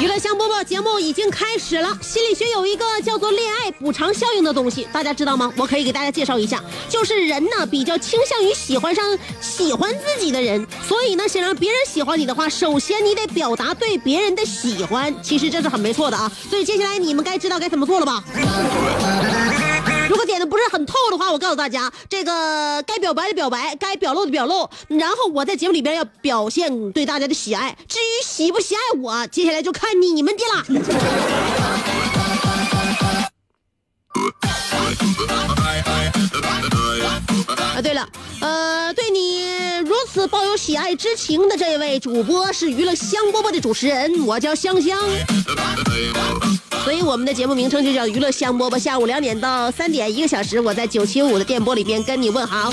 娱乐香饽饽节目已经开始了。心理学有一个叫做恋爱补偿效应的东西，大家知道吗？我可以给大家介绍一下，就是人呢比较倾向于喜欢上喜欢自己的人，所以呢，想让别人喜欢你的话，首先你得表达对别人的喜欢。其实这是很没错的啊。所以接下来你们该知道该怎么做了吧？如果点的不是很透的话，我告诉大家，这个该表白的表白，该表露的表露，然后我在节目里边要表现对大家的喜爱。至于喜不喜爱我，接下来就看你们的啦。啊，对了，呃，对你如此抱有喜爱之情的这位主播是娱乐香饽饽的主持人，我叫香香。所以我们的节目名称就叫娱乐香饽饽。下午两点到三点，一个小时，我在九七五的电波里边跟你问好。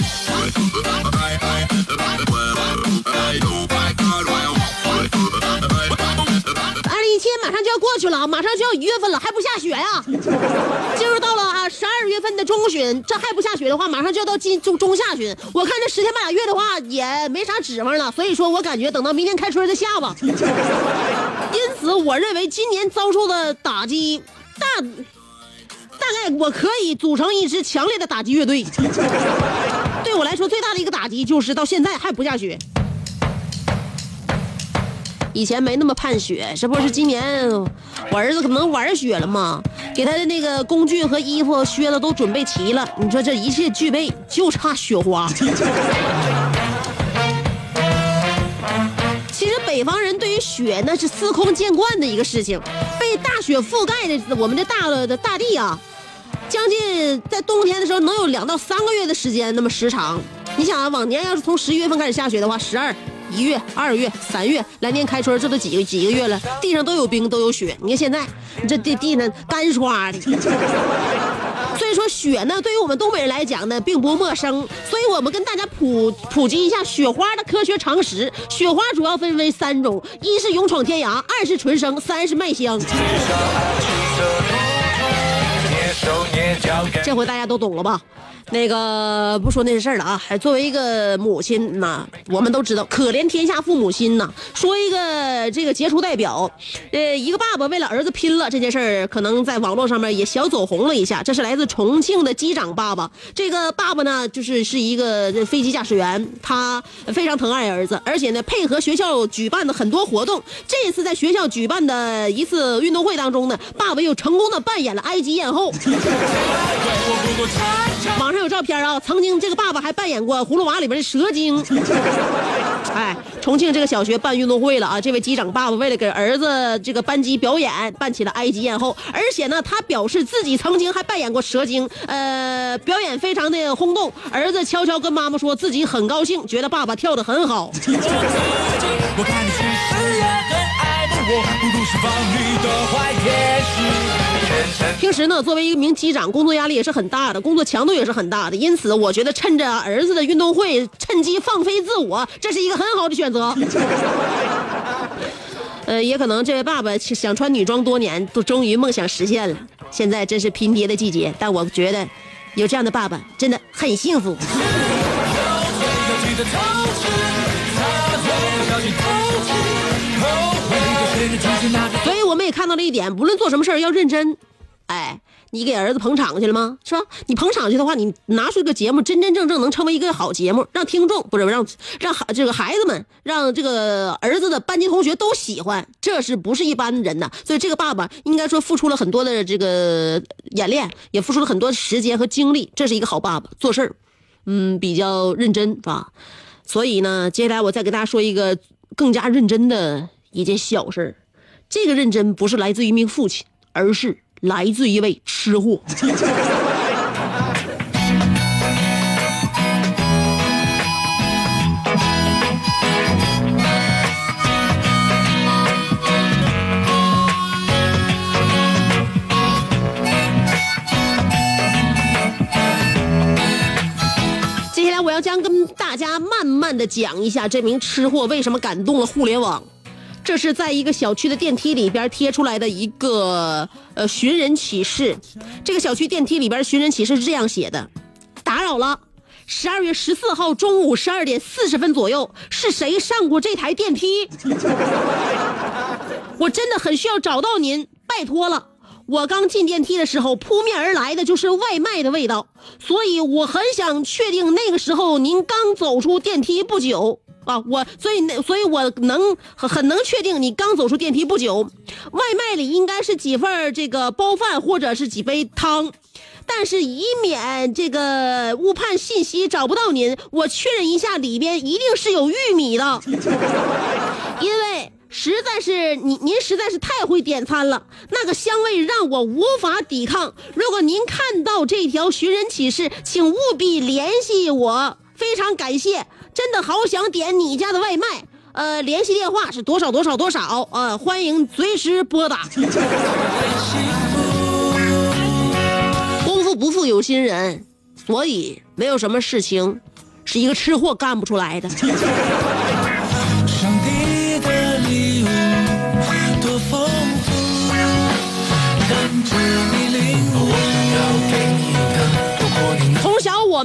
一七马上就要过去了啊，马上就要一月份了，还不下雪呀、进入到了啊十二月份的中旬，这还不下雪的话，马上就要到今中中下旬。我看这十天半俩月的话，也没啥指望了。所以说我感觉等到明年开春再下吧。因此，我认为今年遭受的打击大，大概我可以组成一支强烈的打击乐队。对我来说，最大的一个打击就是到现在还不下雪。以前没那么盼雪，这不是今年我儿子可能玩雪了吗？给他的那个工具和衣服、靴子都准备齐了，你说这一切具备，就差雪花。其实北方人对于雪那是司空见惯的一个事情，被大雪覆盖的我们这大的大地啊，将近在冬天的时候能有两到三个月的时间那么时长。你想啊，往年要是从十一月份开始下雪的话，十二、一月、二月、三月，来年开春这都几个几个月了，地上都有冰都有雪。你看现在，你这地地上干刷的。所以说雪呢，对于我们东北人来讲呢，并不陌生。所以我们跟大家普普及一下雪花的科学常识。雪花主要分为三种：一是勇闯天涯，二是纯生，三是麦香。这回大家都懂了吧？那个不说那些事儿了啊，还作为一个母亲呐，我们都知道可怜天下父母心呐。说一个这个杰出代表，呃，一个爸爸为了儿子拼了这件事儿，可能在网络上面也小走红了一下。这是来自重庆的机长爸爸，这个爸爸呢，就是是一个飞机驾驶员，他非常疼爱儿子，而且呢，配合学校举办的很多活动。这一次在学校举办的一次运动会当中呢，爸爸又成功的扮演了埃及艳后。网上有照片啊，曾经这个爸爸还扮演过《葫芦娃》里边的蛇精。哎，重庆这个小学办运动会了啊！这位机长爸爸为了给儿子这个班级表演，办起了埃及艳后，而且呢，他表示自己曾经还扮演过蛇精，呃，表演非常的轰动。儿子悄悄跟妈妈说自己很高兴，觉得爸爸跳得很好。我看你其实也很爱慕我，不如释放你的坏天使。平时呢，作为一名机长，工作压力也是很大的，工作强度也是很大的，因此我觉得趁着儿子的运动会，趁机放飞自我，这是一个很好的选择。呃，也可能这位爸爸想穿女装多年，都终于梦想实现了。现在真是拼爹的季节，但我觉得有这样的爸爸真的很幸福。所以我们也看到了一点，无论做什么事儿要认真，哎，你给儿子捧场去了吗？是吧？你捧场去的话，你拿出一个节目，真真正正能成为一个好节目，让听众不是让让孩这个孩子们，让这个儿子的班级同学都喜欢，这是不是一般人呐？所以这个爸爸应该说付出了很多的这个演练，也付出了很多时间和精力，这是一个好爸爸，做事儿，嗯，比较认真，是吧？所以呢，接下来我再给大家说一个更加认真的一件小事儿。这个认真不是来自于一名父亲，而是来自一位吃货。接下来我要将跟大家慢慢的讲一下这名吃货为什么感动了互联网。这是在一个小区的电梯里边贴出来的一个呃寻人启事。这个小区电梯里边寻人启事是这样写的：打扰了，十二月十四号中午十二点四十分左右，是谁上过这台电梯？我真的很需要找到您，拜托了。我刚进电梯的时候，扑面而来的就是外卖的味道，所以我很想确定那个时候您刚走出电梯不久。啊，我所以那所以我能很很能确定你刚走出电梯不久，外卖里应该是几份这个包饭或者是几杯汤，但是以免这个误判信息找不到您，我确认一下里边一定是有玉米的，因为实在是您您实在是太会点餐了，那个香味让我无法抵抗。如果您看到这条寻人启事，请务必联系我，非常感谢。真的好想点你家的外卖，呃，联系电话是多少多少多少啊？欢迎随时拨打。功夫不负有心人，所以没有什么事情是一个吃货干不出来的。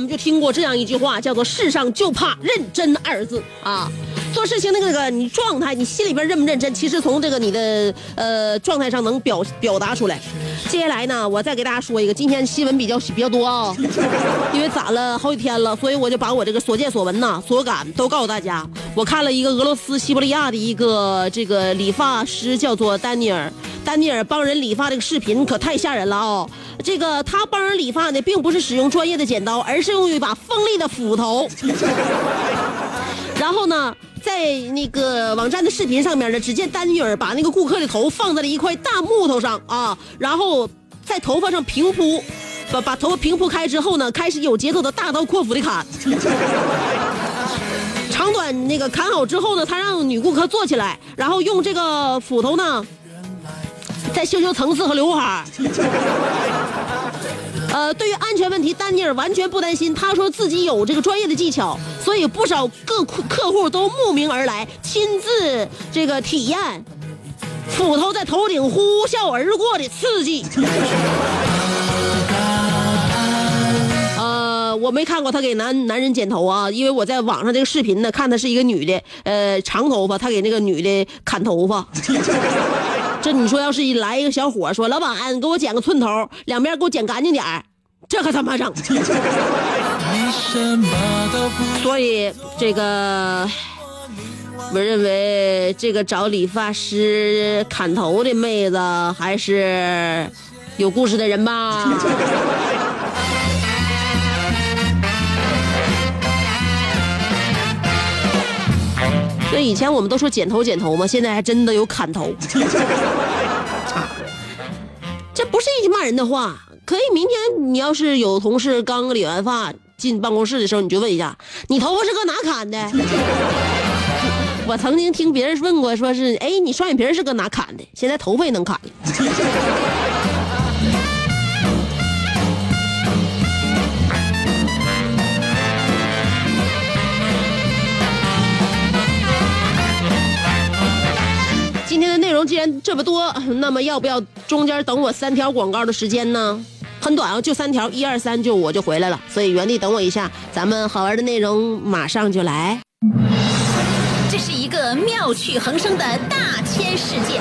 就听过这样一句话，叫做“世上就怕认真二字”啊。做事情那个那个，你状态，你心里边认不认真，其实从这个你的呃状态上能表表达出来。接下来呢，我再给大家说一个，今天新闻比较比较多啊，因为攒了好几天了，所以我就把我这个所见所闻呐、所感都告诉大家。我看了一个俄罗斯西伯利亚的一个这个理发师，叫做丹尼尔，丹尼尔帮人理发这个视频可太吓人了啊、这个他帮人理发呢，并不是使用专业的剪刀，而是用一把锋利的斧头。然后呢，在那个网站的视频上面呢，只见丹尼尔把那个顾客的头放在了一块大木头上啊，然后在头发上平铺，把把头发平铺开之后呢，开始有节奏的大刀阔斧的砍。长短那个砍好之后呢，他让女顾客坐起来，然后用这个斧头呢，再修修层次和刘海。呃，对于安全问题，丹尼尔完全不担心。他说自己有这个专业的技巧，所以不少各客客户都慕名而来，亲自这个体验斧头在头顶呼啸而过的刺激。呃，我没看过他给男男人剪头啊，因为我在网上这个视频呢，看他是一个女的，呃，长头发，他给那个女的砍头发。这你说要是一来一个小伙说，老板给我剪个寸头，两边给我剪干净点儿这可他妈整？所以这个，我认为这个找理发师砍头的妹子还是有故事的人吧。所以以前我们都说剪头剪头嘛，现在还真的有砍头。这不是一句骂人的话，可以明天你要是有同事刚理完发进办公室的时候，你就问一下，你头发是搁哪砍的？我曾经听别人问过，说是，哎，你双眼皮是搁哪砍的？现在头发也能砍了 既然这么多，那么要不要中间等我三条广告的时间呢？很短啊，就三条，一二三就我就回来了，所以原地等我一下，咱们好玩的内容马上就来。这是一个妙趣横生的大千世界，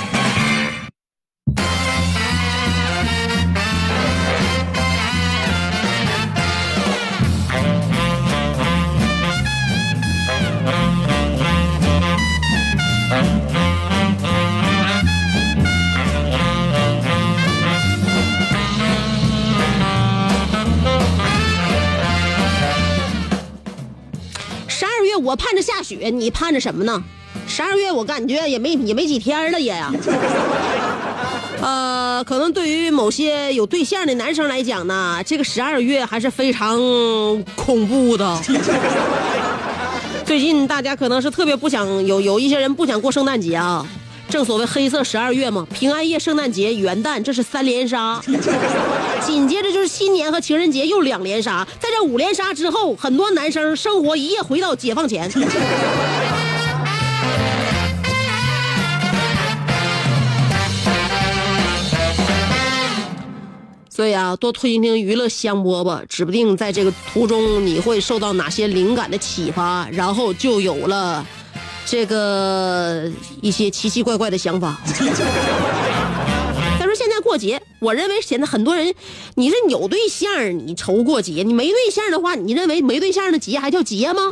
我盼着下雪，你盼着什么呢？十二月我感觉也没也没几天了也呀。呃，可能对于某些有对象的男生来讲呢，这个十二月还是非常恐怖的。最近大家可能是特别不想有有一些人不想过圣诞节啊，正所谓黑色十二月嘛，平安夜、圣诞节、元旦，这是三连杀。紧接着就是新年和情人节又两连杀，在这五连杀之后，很多男生生活一夜回到解放前。所以啊，多听听娱乐香饽饽，指不定在这个途中你会受到哪些灵感的启发，然后就有了这个一些奇奇怪怪的想法。再说现在过节，我认为现在很多人，你是有对象，你愁过节；你没对象的话，你认为没对象的节还叫节吗？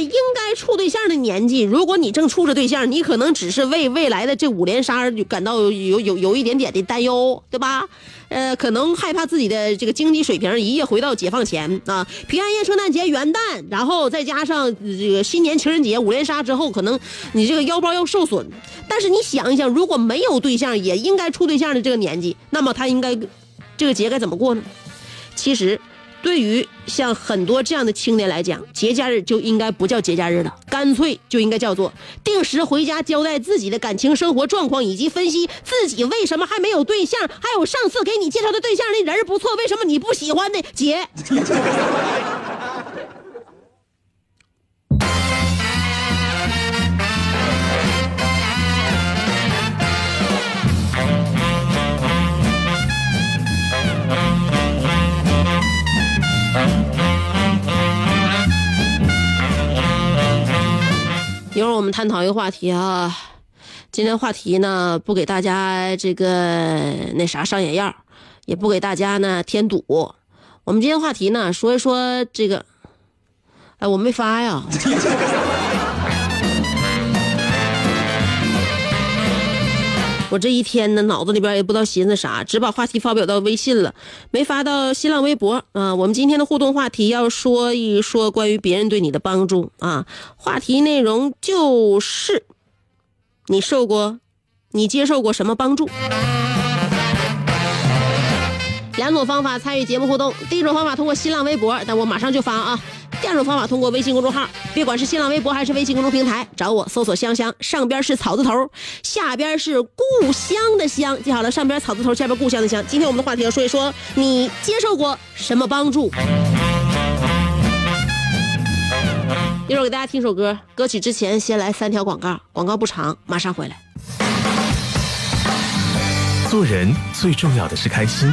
应该处对象的年纪，如果你正处着对象，你可能只是为未来的这五连杀感到有有有一点点的担忧，对吧？呃，可能害怕自己的这个经济水平一夜回到解放前啊！平安夜、圣诞节、元旦，然后再加上这个新年、情人节五连杀之后，可能你这个腰包要受损。但是你想一想，如果没有对象，也应该处对象的这个年纪，那么他应该这个节该怎么过呢？其实。对于像很多这样的青年来讲，节假日就应该不叫节假日了，干脆就应该叫做定时回家交代自己的感情生活状况，以及分析自己为什么还没有对象，还有上次给你介绍的对象那人不错，为什么你不喜欢的姐。一会儿我们探讨一个话题啊，今天话题呢不给大家这个那啥上眼药，也不给大家呢添堵。我们今天话题呢说一说这个，哎，我没发呀。我这一天呢，脑子里边也不知道寻思啥，只把话题发表到微信了，没发到新浪微博啊。我们今天的互动话题要说一说关于别人对你的帮助啊，话题内容就是你受过、你接受过什么帮助？两种方法参与节目互动，第一种方法通过新浪微博，但我马上就发啊。第二种方法通过微信公众号，别管是新浪微博还是微信公众平台，找我搜索“香香”，上边是草字头，下边是故乡的乡，记好了，上边草字头，下边故乡的乡。今天我们的话题要说一说，你接受过什么帮助？一会儿给大家听首歌，歌曲之前先来三条广告，广告不长，马上回来。做人最重要的是开心，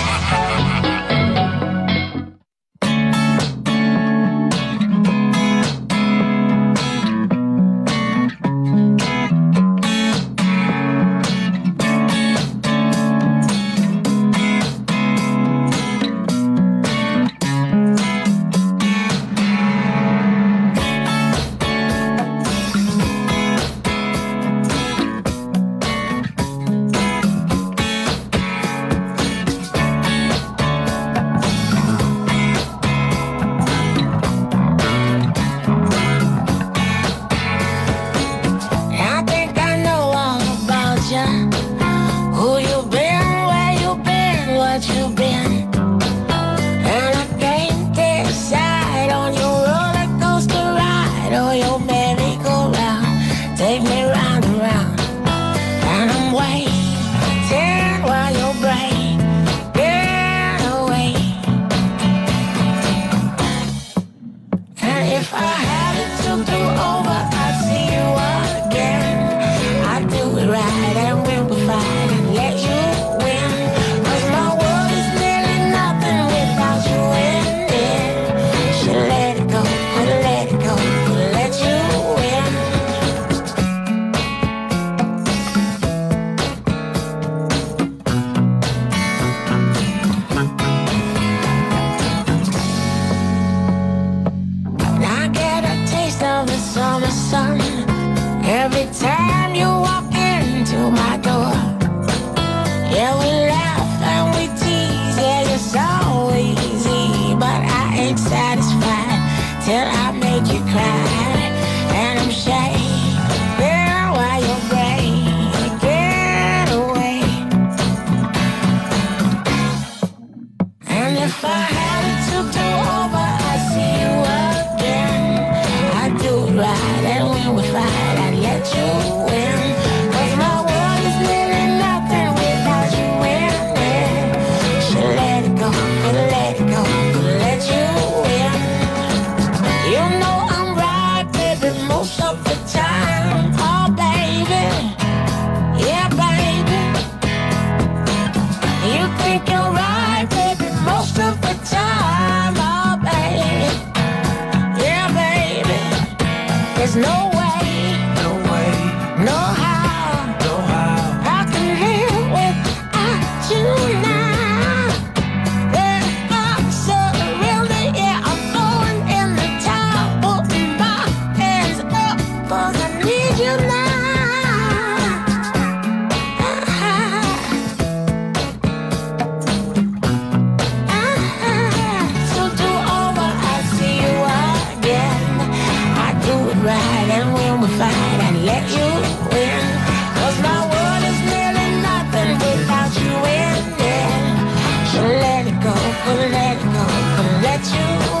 And when we fight, I let you win. 'Cause my world is nearly nothing without you in it. So let it go, let it go, let you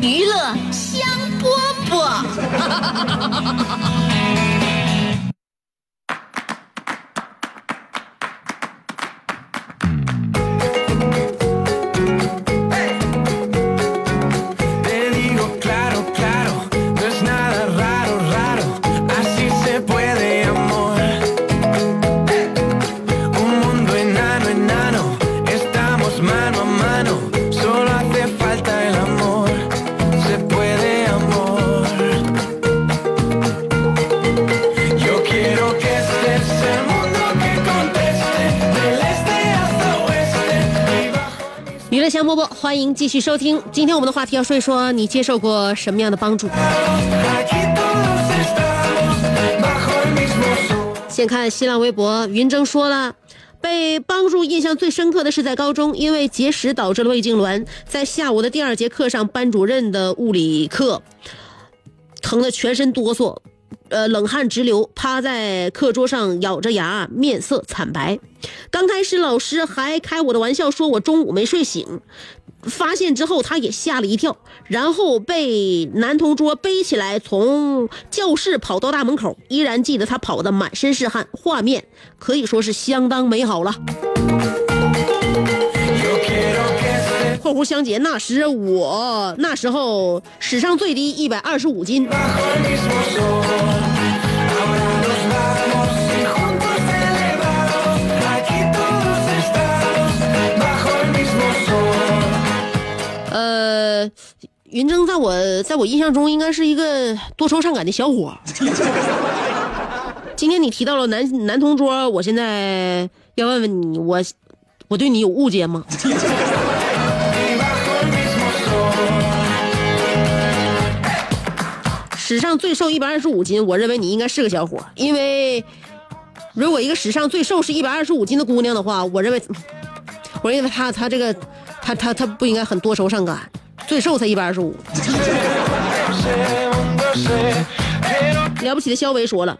娱乐香饽饽。欢迎继续收听。今天我们的话题要说一说你接受过什么样的帮助。先看新浪微博，云峥说了。被帮助印象最深刻的是在高中，因为节食导致了胃痉挛，在下午的第二节课上，班主任的物理课疼得全身哆嗦，呃，冷汗直流，趴在课桌上咬着牙，面色惨白。刚开始老师还开我的玩笑，说我中午没睡醒，发现之后他也吓了一跳，然后被男同桌背起来从教室跑到大门口，依然记得他跑得满身是汗，画面可以说是相当美好了。括弧相姐，那时我那时候史上最低一百二十五斤，呃，云峥在我在我印象中应该是一个多愁善感的小伙。今天你提到了男男同桌，我现在要问问你，我我对你有误解吗？史上最瘦一百二十五斤，我认为你应该是个小伙，因为如果一个史上最瘦是一百二十五斤的姑娘的话，我认为，我认为她她这个她她她不应该很多愁善感，最瘦才一百二十五。了不起的肖维说了，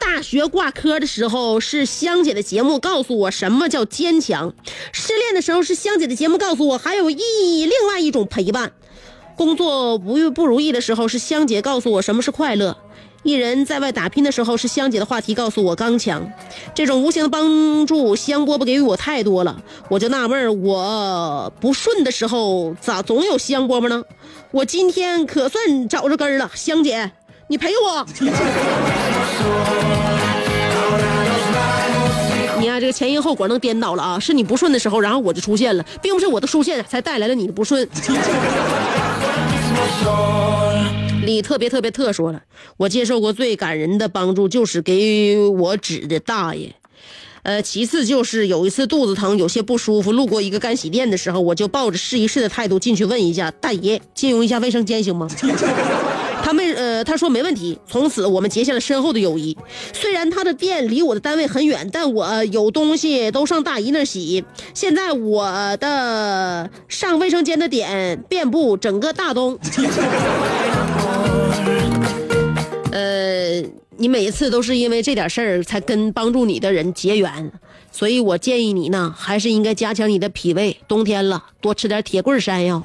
大学挂科的时候是香姐的节目告诉我什么叫坚强，失恋的时候是香姐的节目告诉我还有意义另外一种陪伴，工作不不如意的时候是香姐告诉我什么是快乐。一人在外打拼的时候，是香姐的话题告诉我刚强，这种无形的帮助，香饽饽给予我太多了，我就纳闷儿，我不顺的时候咋总有香饽饽呢？我今天可算找着根儿了，香姐，你陪我。你啊，这个前因后果能颠倒了啊！是你不顺的时候，然后我就出现了，并不是我的出现才带来了你的不顺。李特别特别特说了，我接受过最感人的帮助就是给我指的大爷，呃，其次就是有一次肚子疼，有些不舒服，路过一个干洗店的时候，我就抱着试一试的态度进去问一下大爷，借用一下卫生间行吗？他们呃，他说没问题。从此我们结下了深厚的友谊。虽然他的店离我的单位很远，但我有东西都上大姨那洗。现在我的上卫生间的点遍布整个大东。呃，你每一次都是因为这点事儿才跟帮助你的人结缘，所以我建议你呢，还是应该加强你的脾胃。冬天了，多吃点铁棍山药。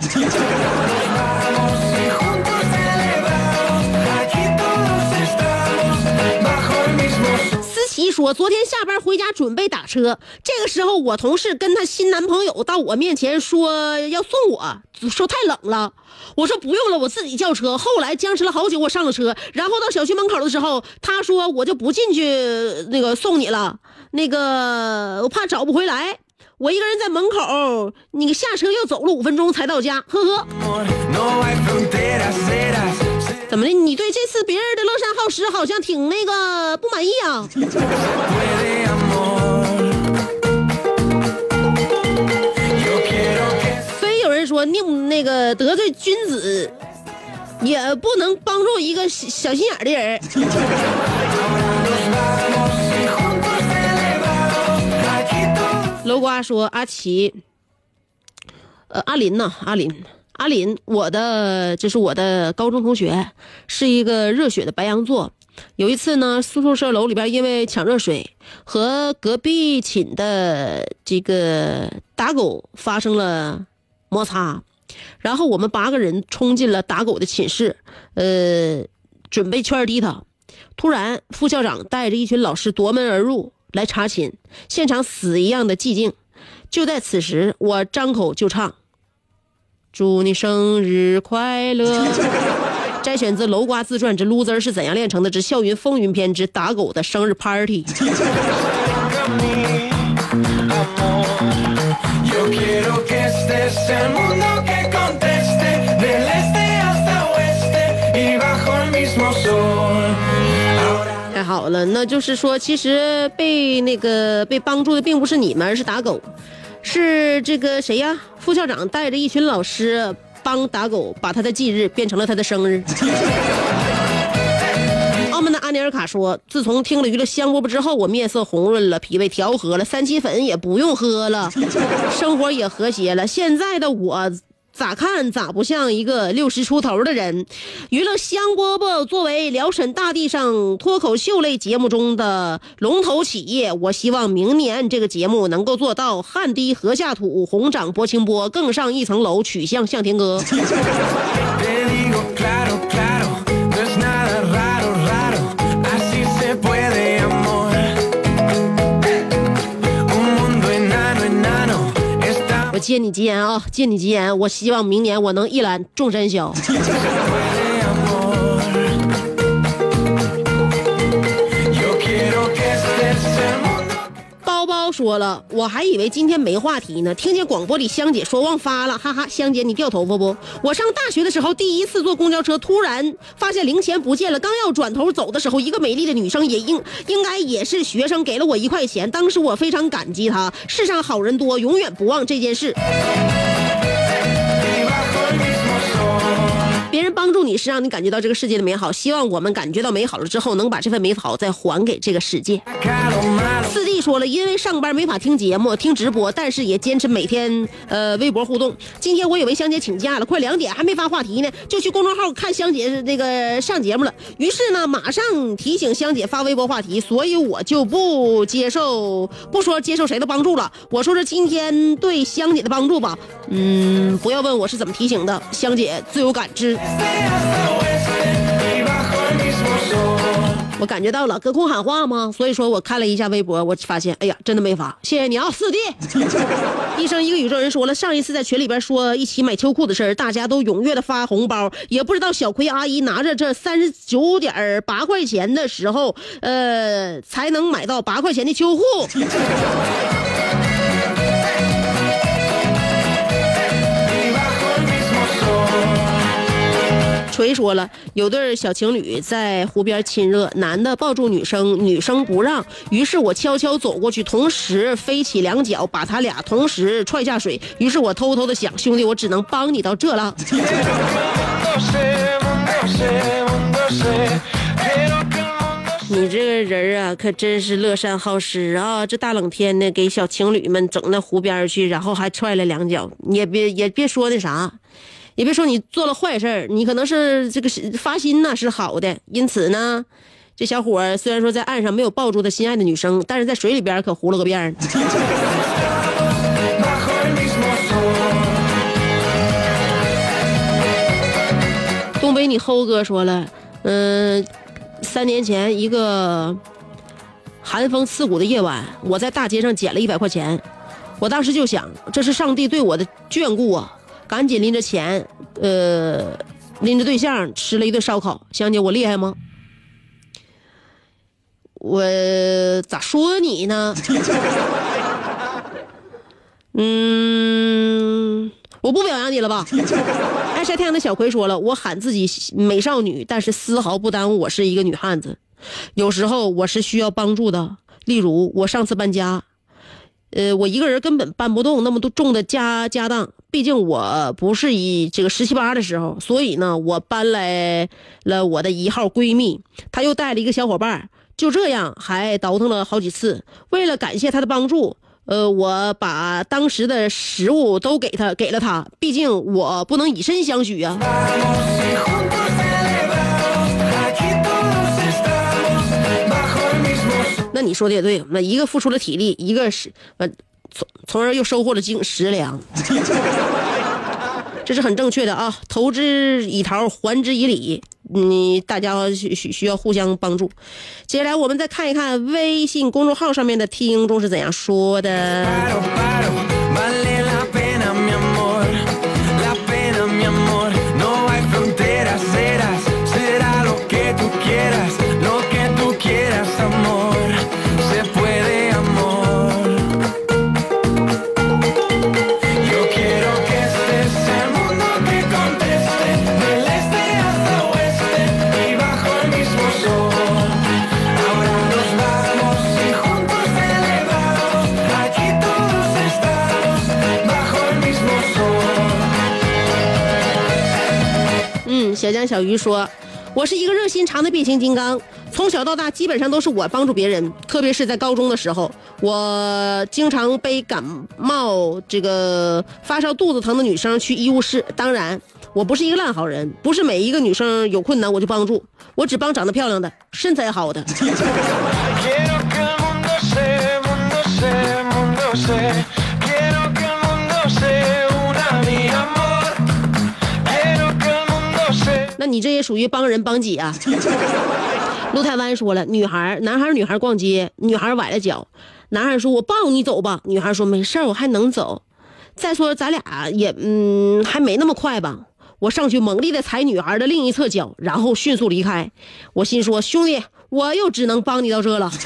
Sol. 思琪说，昨天下班回家准备打车，这个时候我同事跟她新男朋友到我面前说要送我，说太冷了。我说不用了，我自己叫车。后来僵持了好久，我上了车，然后到小区门口的时候，他说我就不进去那个送你了，那个我怕找不回来。我一个人在门口，你下车又走了五分钟才到家，呵呵。怎么的？你对这次别人的乐善好施好像挺那个不满意啊？Puede amor. Yo quiero que 非有人说宁那个得罪君子，也不能帮助一个小小心眼的人。楼瓜说阿奇，呃，阿林呐，阿林，阿林，我的这是我的高中同学，是一个热血的白羊座。有一次呢，宿舍楼里边因为抢热水，和隔壁寝的这个打狗发生了摩擦，然后我们八个人冲进了打狗的寝室，呃，准备圈踢他。突然，副校长带着一群老师夺门而入来查寝，现场死一样的寂静。就在此时，我张口就唱：“祝你生日快乐。”摘选自《楼瓜自传之 loser 是怎样炼成的之校园风云篇之打狗的生日 party》。太好了，那就是说，其实被那个被帮助的并不是你们，而是打狗，是这个谁呀？副校长带着一群老师帮打狗，把他的忌日变成了他的生日。澳门的阿尼尔卡说：“自从听了娱乐香饽饽之后，我面色红润了，脾胃调和了，三七粉也不用喝了，生活也和谐了。现在的我。”咋看咋不像一个六十出头的人。娱乐香饽饽作为辽沈大地上脱口秀类节目中的龙头企业，我希望明年这个节目能够做到汗滴禾下土，红掌拨清波，更上一层楼，曲项向天歌。借你吉言啊，借你吉言，我希望明年我能一览众山小。说了，我还以为今天没话题呢，听见广播里香姐说忘发了，哈哈，香姐你掉头发不？我上大学的时候第一次坐公交车，突然发现零钱不见了，刚要转头走的时候，一个美丽的女生也应应该也是学生，给了我一块钱，当时我非常感激她。世上好人多，永远不忘这件事。别人帮助你是让你感觉到这个世界的美好，希望我们感觉到美好了之后，能把这份美好再还给这个世界。说了，因为上班没法听节目、听直播，但是也坚持每天呃微博互动。今天我以为香姐请假了，快两点还没发话题呢，就去公众号看香姐那个上节目了。于是呢，马上提醒香姐发微博话题，所以我就不接受不说接受谁的帮助了。我说说今天对香姐的帮助吧。嗯，不要问我是怎么提醒的，香姐自有感知。我感觉到了，隔空喊话吗？所以说我看了一下微博，我发现，哎呀，真的没发，谢谢你啊，四弟。医生一个宇宙人说了，上一次在群里边说一起买秋裤的事儿，大家都踊跃的发红包，也不知道小葵阿姨拿着这三十九点八块钱的时候，呃，才能买到八块钱的秋裤。锤说了，有对小情侣在湖边亲热，男的抱住女生，女生不让，于是我悄悄走过去，同时飞起两脚，把他俩同时踹下水。于是我偷偷的想，兄弟，我只能帮你到这了。你这个人啊，可真是乐善好施啊！这大冷天的，给小情侣们整那湖边去，然后还踹了两脚，你也别也别说那啥，也别说你做了坏事儿，你可能是这个发心呐是好的，因此呢，这小伙虽然说在岸上没有抱住他心爱的女生，但是在水里边可糊了个遍儿。东北你齁哥说了，嗯、三年前一个寒风刺骨的夜晚，我在大街上捡了一百块钱，我当时就想，这是上帝对我的眷顾啊！赶紧拎着钱，呃，拎着对象吃了一顿烧烤。香姐，我厉害吗？我咋说你呢？嗯，我不表扬你了吧？爱晒太阳的小葵说了，我喊自己美少女，但是丝毫不耽误我是一个女汉子。有时候我是需要帮助的，例如我上次搬家，呃，我一个人根本搬不动那么多重的家家当，毕竟我不是一这个十七八的时候，所以呢，我搬来了我的一号闺蜜，她又带了一个小伙伴，就这样还倒腾了好几次。为了感谢她的帮助，呃，我把当时的食物都给她给了她，毕竟我不能以身相许啊。那你说的也对，那一个付出了体力，一个是呃，从从而又收获了精食粮，这是很正确的啊！投之以桃，还之以礼，你大家需需需要互相帮助。接下来我们再看一看微信公众号上面的听众是怎样说的。小鱼说：“我是一个热心肠的变形金刚，从小到大基本上都是我帮助别人，特别是在高中的时候，我经常背感冒、这个发烧、肚子疼的女生去医务室。当然，我不是一个烂好人，不是每一个女生有困难我就帮助，我只帮长得漂亮的、身材好的。你这也属于帮人帮己啊。陆台湾说了，女孩、男孩、女孩逛街，女孩崴了脚，男孩说：“我抱你走吧。”女孩说：“没事我还能走。再说咱俩也嗯，还没那么快吧。”我上去猛力的踩女孩的另一侧脚，然后迅速离开。我心说：“兄弟，我又只能帮你到这了。”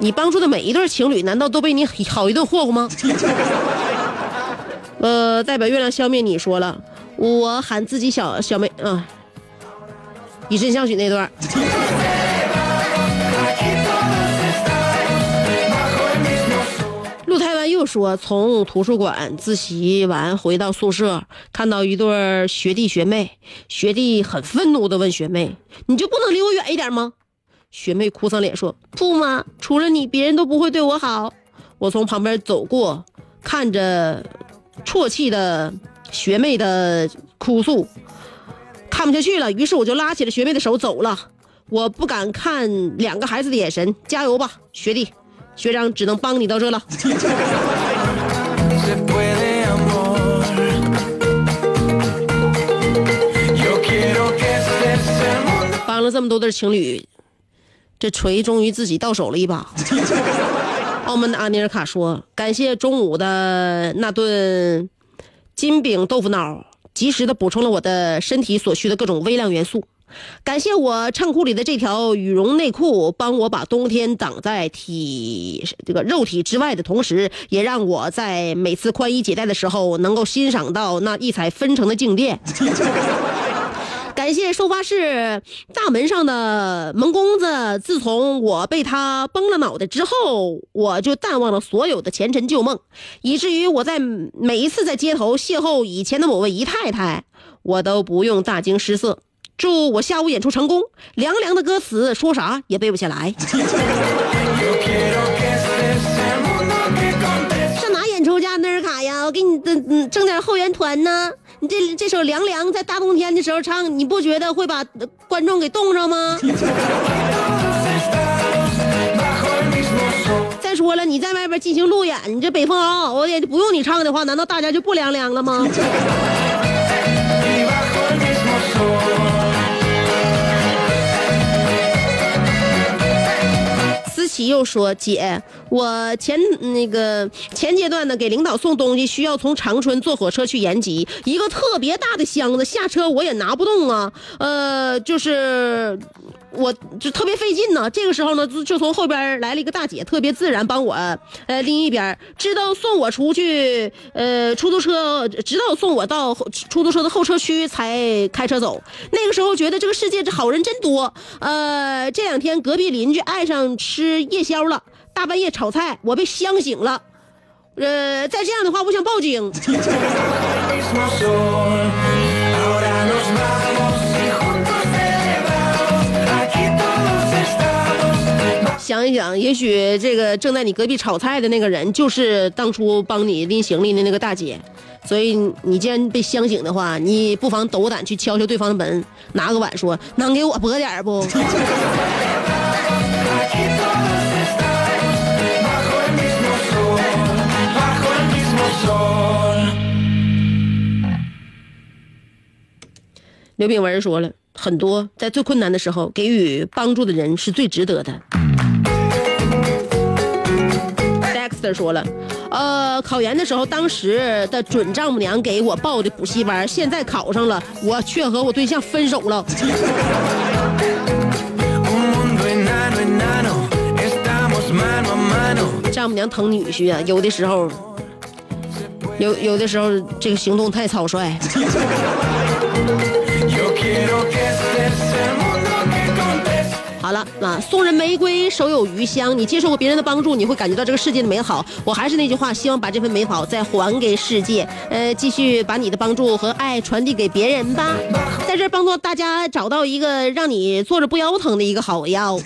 你帮助的每一对情侣，难道都被你好一顿霍霍吗？呃，代表月亮消灭你说了，我喊自己小小妹啊，以身相许那段。陆台湾又说，从图书馆自习完回到宿舍，看到一对学弟学妹，学弟很愤怒的问学妹：“你就不能离我远一点吗？”学妹哭丧脸说：“不嘛，除了你，别人都不会对我好。”我从旁边走过，看着啜泣的学妹的哭诉，看不下去了，于是我就拉起了学妹的手走了。我不敢看两个孩子的眼神，加油吧，学弟！学长只能帮你到这了。帮了这么多对情侣，这锤终于自己到手了一把。澳门的阿尼尔卡说：“感谢中午的那顿金饼豆腐脑，及时的补充了我的身体所需的各种微量元素。感谢我衬裤里的这条羽绒内裤，帮我把冬天挡在体这个肉体之外的同时，也让我在每次宽衣解带的时候，能够欣赏到那异彩纷呈的静电。”感谢收发室大门上的门公子，自从我被他崩了脑袋之后，我就淡忘了所有的前尘旧梦，以至于我在每一次在街头邂逅以前的某位姨太太，我都不用大惊失色。祝我下午演出成功，凉凉的歌词说啥也背不下来。上哪演出去啊？那尔卡呀，我给你挣嗯挣点后援团呢。你这这首《凉凉》在大冬天的时候唱，你不觉得会把呃观众给冻上吗. 再说了，你在外边进行路演，你这北风嗷嗷的，不用你唱的话，难道大家就不凉凉了吗？琪又说：“姐，我前那个前阶段呢，给领导送东西需要从长春坐火车去延吉，一个特别大的箱子，下车我也拿不动啊。呃，就是我就特别费劲呢。这个时候呢，就就从后边来了一个大姐，特别自然帮我呃拎一边，直到送我出去，呃，出租车直到送我到出租车的候车区才开车走。那个时候觉得这个世界这好人真多。呃，这两天隔壁邻居爱上吃夜宵了，大半夜炒菜，我被香醒了。呃，再这样的话，我想报警。想一想，也许这个正在你隔壁炒菜的那个人，就是当初帮你拎行李的那个大姐。所以你既然被香醒的话，你不妨斗胆去敲敲对方的门，拿个碗说：“能给我拨点不？” 刘炳文说了很多，在最困难的时候给予帮助的人是最值得的。姐说了，呃，考研的时候，当时的准丈母娘给我报的补习班，现在考上了，我却和我对象分手了。丈母娘疼女婿啊，有的时候，有有的时候这个行动太草率。好了，啊，送人玫瑰，手有余香。你接受过别人的帮助，你会感觉到这个世界的美好。我还是那句话，希望把这份美好再还给世界。呃，继续把你的帮助和爱传递给别人吧。在这帮助大家找到一个让你坐着不腰疼的一个好药。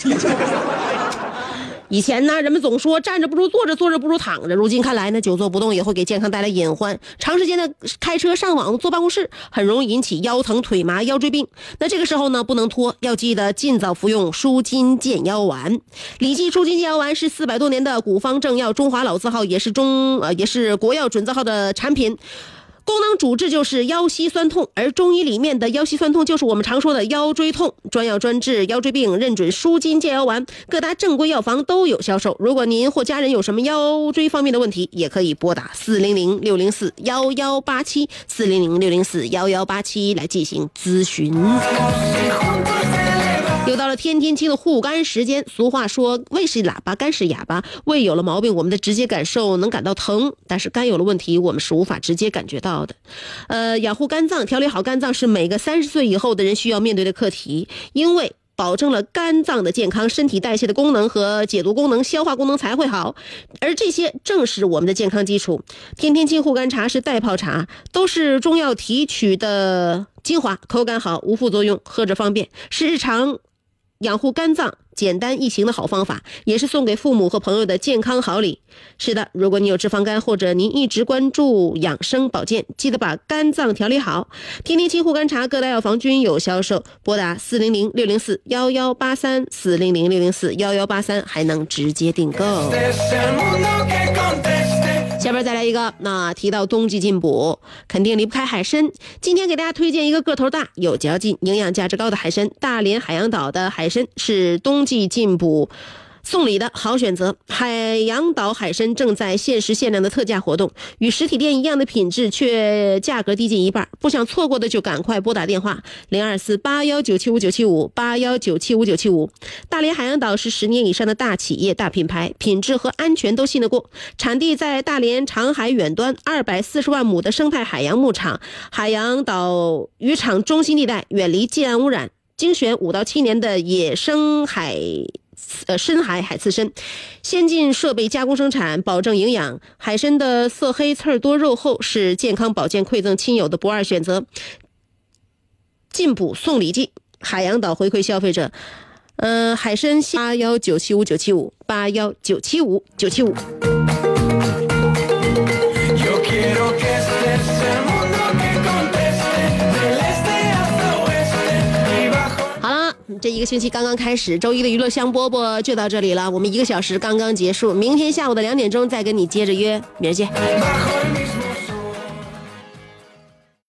以前呢，人们总说站着不如坐着，坐着不如躺着。如今看来呢，久坐不动也会给健康带来隐患。长时间的开车、上网、坐办公室，很容易引起腰疼、腿麻、腰椎病。那这个时候呢，不能拖，要记得尽早服用舒筋健腰丸。李记舒筋健腰丸是四百多年的古方正药，中华老字号，也是中呃也是国药准字号的产品。功能主治就是腰膝酸痛，而中医里面的腰膝酸痛就是我们常说的腰椎痛，专药专治腰椎病，认准舒筋健腰丸，各大正规药房都有销售。如果您或家人有什么腰椎方面的问题，也可以拨打四零零六零四幺幺八七四零零六零四幺幺八七来进行咨询。到了天天清的护肝时间。俗话说，胃是喇叭，肝是哑巴。胃有了毛病，我们的直接感受能感到疼，但是肝有了问题，我们是无法直接感觉到的。呃，养护肝脏，调理好肝脏是每个三十岁以后的人需要面对的课题，因为。保证了肝脏的健康，身体代谢的功能和解毒功能、消化功能才会好，而这些正是我们的健康基础。天天清护肝茶是代泡茶，都是中药提取的精华，口感好，无副作用，喝着方便，是日常养护肝脏简单易行的好方法，也是送给父母和朋友的健康好礼。是的，如果你有脂肪肝，或者您一直关注养生保健，记得把肝脏调理好。天天清护肝茶各大药房均有销售，拨打四零零六零四幺幺八三四零零六零四幺幺八三，还能直接订购。下边再来一个，那提到冬季进补，肯定离不开海参。今天给大家推荐一个个头大、有嚼劲、营养价值高的海参。大连海洋岛的海参是冬季进补。送礼的好选择，海洋岛海参正在限时限量的特价活动，与实体店一样的品质，却价格低近一半。不想错过的就赶快拨打电话零二四八幺九七五九七五八幺九七五九七五。大连海洋岛是十年以上的大企业、大品牌，品质和安全都信得过。产地在大连长海远端，二百四十万亩的生态海洋牧场，海洋岛渔场中心地带，远离近岸污染。精选五到七年的野生海。呃，深海海刺参，先进设备加工生产，保证营养。海参的色黑、刺儿多、肉厚，是健康保健馈赠亲友的不二选择。进补送礼季，海洋岛回馈消费者。呃，海参八幺九七五九七五八幺九七五九七五。这一个星期刚刚开始，周一的娱乐香饽饽就到这里了。我们一个小时刚刚结束，明天下午的两点钟再跟你接着约，明儿见。